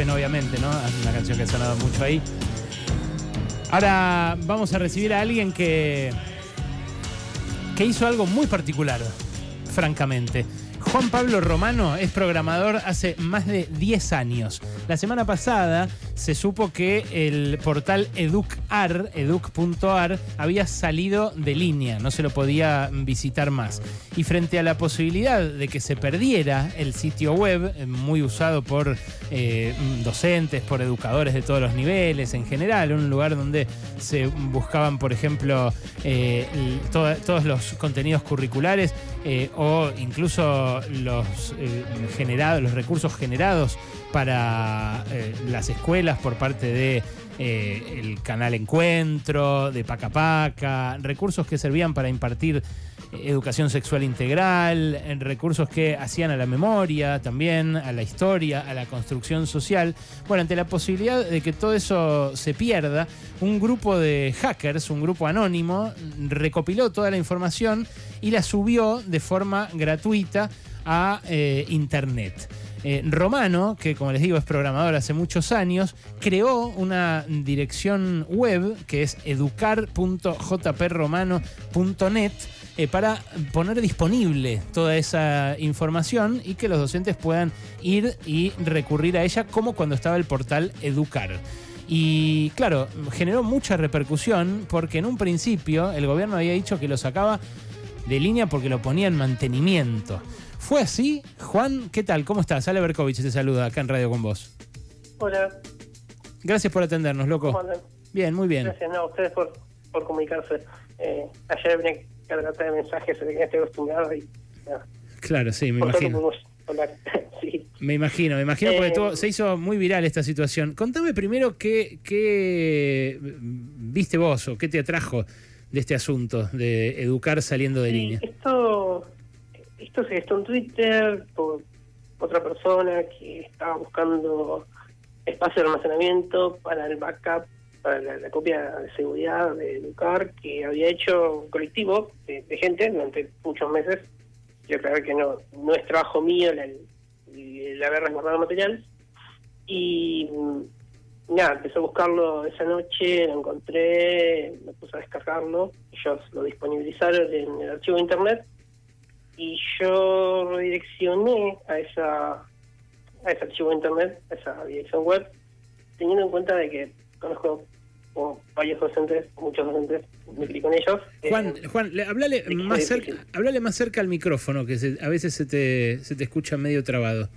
Open, obviamente, ¿no? Una canción que ha sonado mucho ahí. Ahora vamos a recibir a alguien que, que hizo algo muy particular, francamente. Juan Pablo Romano es programador hace más de 10 años. La semana pasada se supo que el portal Educar, educ.ar, había salido de línea, no se lo podía visitar más. Y frente a la posibilidad de que se perdiera el sitio web, eh, muy usado por eh, docentes, por educadores de todos los niveles en general, un lugar donde se buscaban, por ejemplo, eh, todos los contenidos curriculares o incluso los, generados, los recursos generados para las escuelas por parte de eh, el canal Encuentro, de Paca Paca, recursos que servían para impartir eh, educación sexual integral, recursos que hacían a la memoria también, a la historia, a la construcción social. Bueno, ante la posibilidad de que todo eso se pierda, un grupo de hackers, un grupo anónimo, recopiló toda la información y la subió de forma gratuita a eh, Internet. Eh, Romano, que como les digo es programador hace muchos años, creó una dirección web que es educar.jpromano.net eh, para poner disponible toda esa información y que los docentes puedan ir y recurrir a ella como cuando estaba el portal Educar. Y claro, generó mucha repercusión porque en un principio el gobierno había dicho que lo sacaba de línea porque lo ponía en mantenimiento. ¿Fue así? Juan, ¿qué tal? ¿Cómo estás? Ale Berkovich te saluda acá en Radio con vos. Hola. Gracias por atendernos, loco. Bien, muy bien. Gracias a ustedes por, comunicarse. Eh, ayer vine cargada de mensajes que estoy acostumbrado y... Claro, sí, me imagino. Me imagino, me imagino, porque eh, se hizo muy viral esta situación. Contame primero qué, qué viste vos o qué te atrajo de este asunto de educar saliendo de línea. Esto esto se gestó en Twitter por otra persona que estaba buscando espacio de almacenamiento para el backup, para la, copia de seguridad de Educar que había hecho un colectivo de, gente durante muchos meses. Yo creo que no, no es trabajo mío el, haber resguardado material. Y mm, nada, empecé a buscarlo esa noche, lo encontré, me puse a descargarlo, ellos lo disponibilizaron en el archivo de internet y yo redireccioné a esa a ese archivo de internet, a esa dirección web, teniendo en cuenta de que conozco varios docentes, muchos docentes, me clico con ellos. Juan, eh, Juan, hablale más cerca, hablale más cerca al micrófono, que a veces se te, se te escucha medio trabado.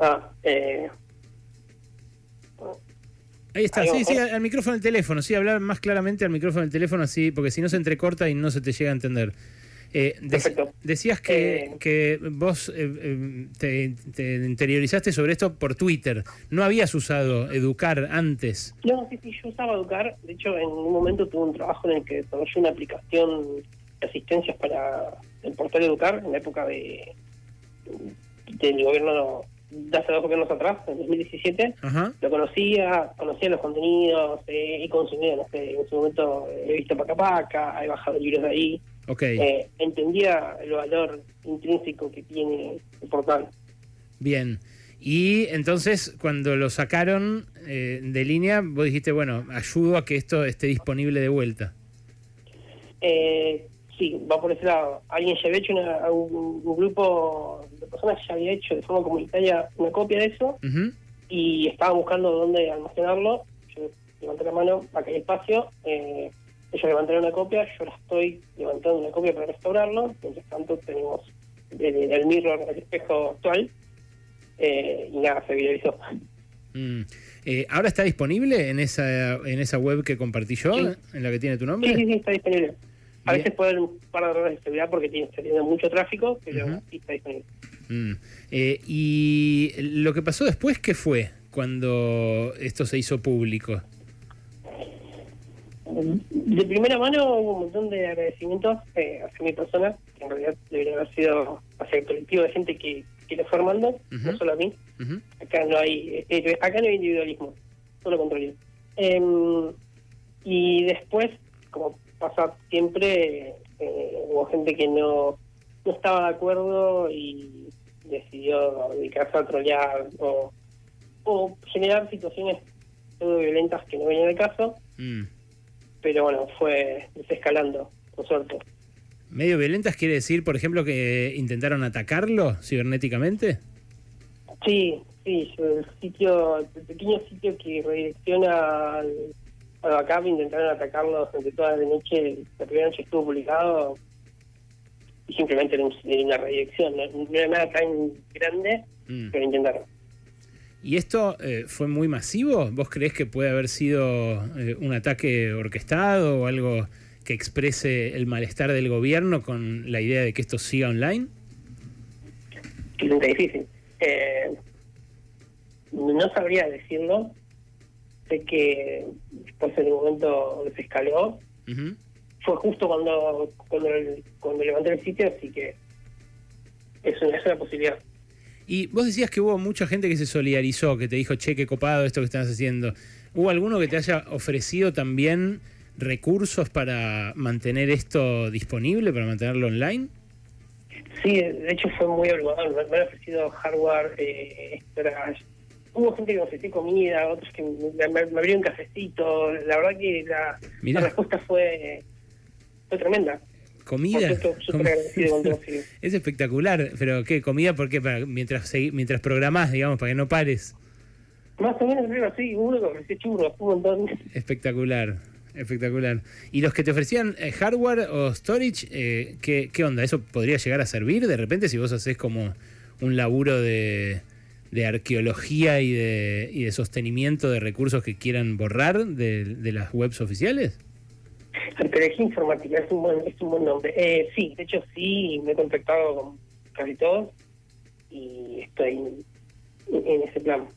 Ah, eh, Ahí está, sí, sí, al micrófono del teléfono, sí, hablar más claramente al micrófono del teléfono, así, porque si no se entrecorta y no se te llega a entender. Eh, decías que, eh, vos eh, te, interiorizaste sobre esto por Twitter. ¿No habías usado Educar antes? No, sí, sí, yo usaba Educar. De hecho, en un momento tuve un trabajo en el que desarrollé una aplicación de asistencias para el portal Educar en la época de del gobierno de hace dos gobiernos atrás, en 2017. Lo conocía, conocía los contenidos y consumía, no sé, en su momento he visto Paca Paca, he bajado libros de ahí. Eh, entendía el valor intrínseco que tiene el portal. Bien. Y entonces, cuando lo sacaron eh, de línea, vos dijiste, bueno, ayudo a que esto esté disponible de vuelta. Eh, sí, va por ese lado. Alguien ya había hecho un, grupo de personas ya había hecho de forma comunitaria una copia de eso y estaba buscando dónde almacenarlo. Yo levanté la mano, acá hay espacio. Eh, ellos levantaron una copia, yo la estoy levantando una copia para restaurarlo. Mientras tanto, tenemos el, mirror, el espejo actual. Eh, y nada, se viralizó. Mm. Eh, ¿Ahora está disponible en esa en esa web que compartí yo, en la que tiene tu nombre? Sí, sí, sí, está disponible. A veces puede haber un par de errores de seguridad porque tiene, tiene mucho tráfico, pero sí está disponible. Mm. Eh, ¿Y lo que pasó después qué fue cuando esto se hizo público? De primera mano hubo un montón de agradecimientos eh, hacia mi persona, que en realidad debería haber sido hacia el colectivo de gente que, que lo fue armando, no solo a mí. Acá no hay eh, acá no hay individualismo, solo control. Em, y después, como pasa siempre, eh, hubo gente que no, no estaba de acuerdo y decidió dedicarse a trolear o o generar situaciones todo violentas que no venían al caso, Mm. Pero bueno, fue desescalando, por suerte. ¿Medio violentas quiere decir, por ejemplo, que intentaron atacarlo cibernéticamente? Sí, sí, el sitio, el pequeño sitio que redirecciona al, al backup, intentaron atacarlo durante toda la noche, la primera noche estuvo publicado y simplemente era, un- era una redirección, no, no era nada tan grande, Mm. pero intentaron. ¿Y esto eh, fue muy masivo? ¿Vos creés que puede haber sido eh, un ataque orquestado o algo que exprese el malestar del gobierno con la idea de que esto siga online? Difícil. Eh, no sabría decirlo. Sé que después en un momento desescaló. Ujú. Fue justo cuando cuando, cuando levanté el sitio, así que es una, es una posibilidad. Y vos decías que hubo mucha gente que se solidarizó, que te dijo, che, qué copado esto que estás haciendo. ¿Hubo alguno que te haya ofrecido también recursos para mantener esto disponible, para mantenerlo online? Sí, de hecho fue muy abrumador. Me, han ofrecido hardware eh. Hubo gente que me ofreció comida, otros que me, me, me abrieron un cafecito. La verdad que la, la respuesta fue, fue tremenda. ¿Comida? Com- sí. Es espectacular, pero ¿qué? ¿Comida por qué? Para, mientras, mientras programás, digamos, para que no pares. Más o menos creo así, uno que ofreció churros, un montón. Espectacular, espectacular. ¿Y los que te ofrecían eh, hardware o storage, eh, ¿qué, qué onda? ¿Eso podría llegar a servir de repente si vos haces como un laburo de, de arqueología y de, y de sostenimiento de recursos que quieran borrar de, de las webs oficiales? Arqueología informática es un buen, es un buen nombre. Eh, sí, de hecho sí, me he contactado con casi todos y estoy en, en ese plan.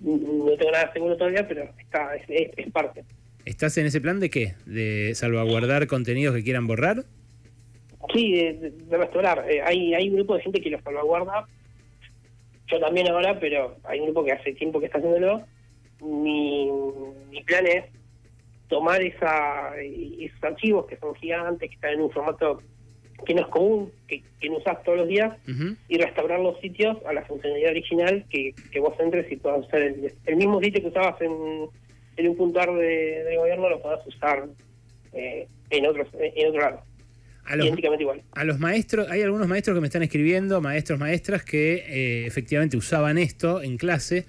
No tengo nada seguro todavía, pero está es, es- es parte. ¿Estás en ese plan de qué? ¿De salvaguardar contenidos que quieran borrar? Sí, de, de- de restaurar. Eh, hay, hay un grupo de gente que lo salvaguarda. Yo también ahora, pero hay un grupo que hace tiempo que está haciéndolo. Mi, mi plan es tomar esa, esos archivos que son gigantes, que están en un formato que no es común, que, que no usas todos los días, y restaurar los sitios a la funcionalidad original, que, que vos entres y puedas usar el, el mismo sitio que usabas en, en un puntuar de, de gobierno, lo puedas usar eh, en, otros, en otro lado. A los, igual. a los maestros, hay algunos maestros que me están escribiendo, maestros, maestras, que eh, efectivamente usaban esto en clase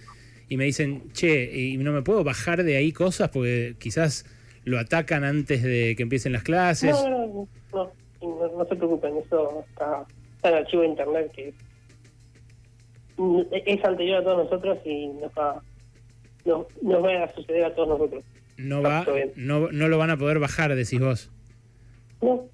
y me dicen, che, y no me puedo bajar de ahí cosas porque quizás lo atacan antes de que empiecen las clases. No, no, no, no, no, se preocupen, eso está, está en el archivo de internet que es anterior a todos nosotros y nos va, nos, nos va a suceder a todos nosotros. No, va, no, no lo van a poder bajar, decís vos. No,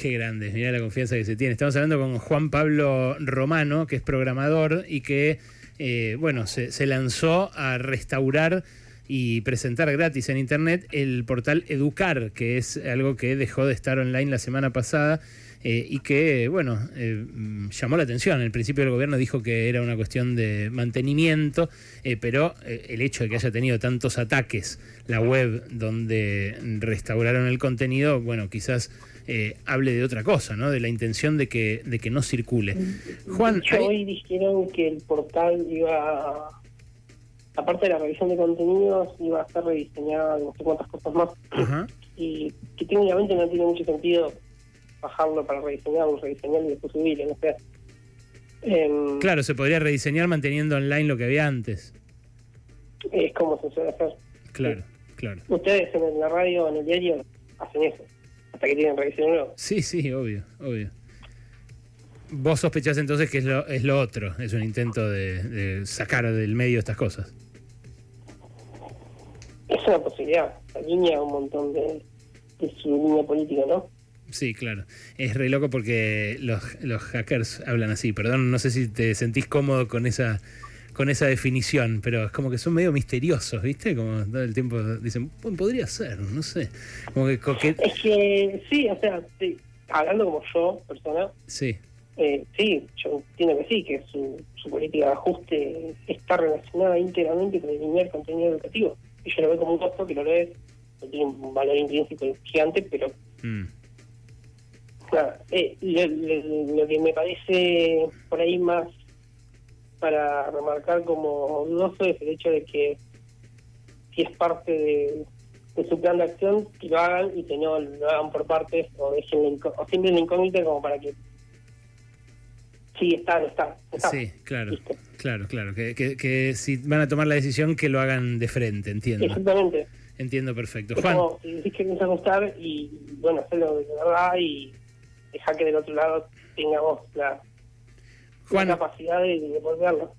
Qué grande, mira la confianza que se tiene. Estamos hablando con Juan Pablo Romano, que es programador y que, eh, bueno, se, lanzó a restaurar y presentar gratis en internet el portal Educar, que es algo que dejó de estar online la semana pasada eh, y que, bueno, eh, llamó la atención. El principio del gobierno dijo que era una cuestión de mantenimiento, eh, pero eh, el hecho de que haya tenido tantos ataques la web donde restauraron el contenido, bueno, quizás eh, hable de otra cosa, ¿no? De la intención de que, de que no circule. Juan, hecho, hay- hoy dijeron que el portal iba, a- aparte de la revisión de contenidos, iba a ser rediseñado, no sé cuántas cosas más, Ajá. y que técnicamente no tiene mucho sentido bajarlo para rediseñarlo, rediseñarlo y después subirlo, no sé. Em, Claro, se podría rediseñar manteniendo online lo que había antes. Es como se suele hacer. Claro, claro. Ustedes en la radio en el diario hacen eso, hasta que tienen nueva. Sí, sí, obvio, obvio. Vos sospechás entonces que es lo, es lo otro, es un intento de, de sacar del medio estas cosas. Es una posibilidad, alinea un montón de, de su línea política, ¿no? Sí, claro. Es re loco porque los, los hackers hablan así. Perdón, no sé si te sentís cómodo con esa con esa definición, pero es como que son medio misteriosos, ¿viste? Como todo el tiempo dicen, "Bueno, podría ser, no sé. Como que coquet... Es que sí, o sea, sí, hablando como yo, persona, Sí, eh, sí, yo entiendo que sí, que su, su política de ajuste está relacionada íntegramente con eliminar contenido educativo. Y yo lo veo como un costo que no lo es, no tiene un valor intrínseco gigante, pero Mm. Nada, eh, lo, lo- lo que me parece por ahí más para remarcar como dudoso es el hecho de que si es parte de, de su plan de acción, que lo hagan y que no lo hagan por partes o dejen la o siempre la incógnita como para que sí está, no está, está. Sí, claro, Listo. claro, claro. Que, que- que si van a tomar la decisión, que lo hagan de frente, entiendo. Exactamente. Entiendo perfecto. Es Juan, como si decís que piensas gustar y bueno, hacerlo de verdad y dejar que del otro lado tengamos la, Juan. la capacidad de, de volverlo.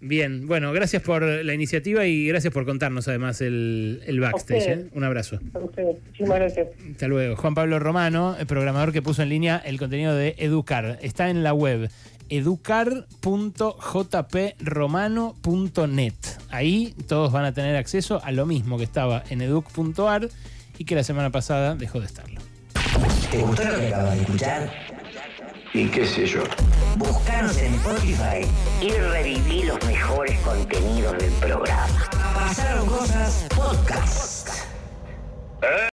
bien, bueno, gracias por la iniciativa y gracias por contarnos además el, el backstage. ¿eh? Un abrazo. A ustedes. Muchísimas gracias. Hasta luego. Juan Pablo Romano, el programador que puso en línea el contenido de Educar. Está en la web educar.jpromano.net. Ahí todos van a tener acceso a lo mismo que estaba en educ.ar y que la semana pasada dejó de estarlo. ¿Te gustó lo que acabas de escuchar? y qué sé yo. Buscanos en Spotify y reviví los mejores contenidos del programa. Pasaron cosas podcast. ¿Eh?